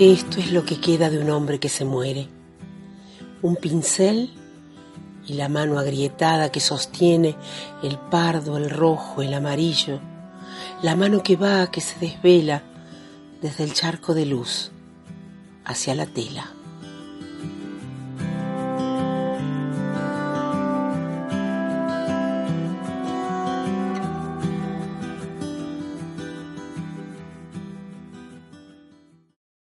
Esto es lo que queda de un hombre que se muere. Un pincel y la mano agrietada que sostiene el pardo, el rojo, el amarillo. La mano que va, que se desvela desde el charco de luz hacia la tela.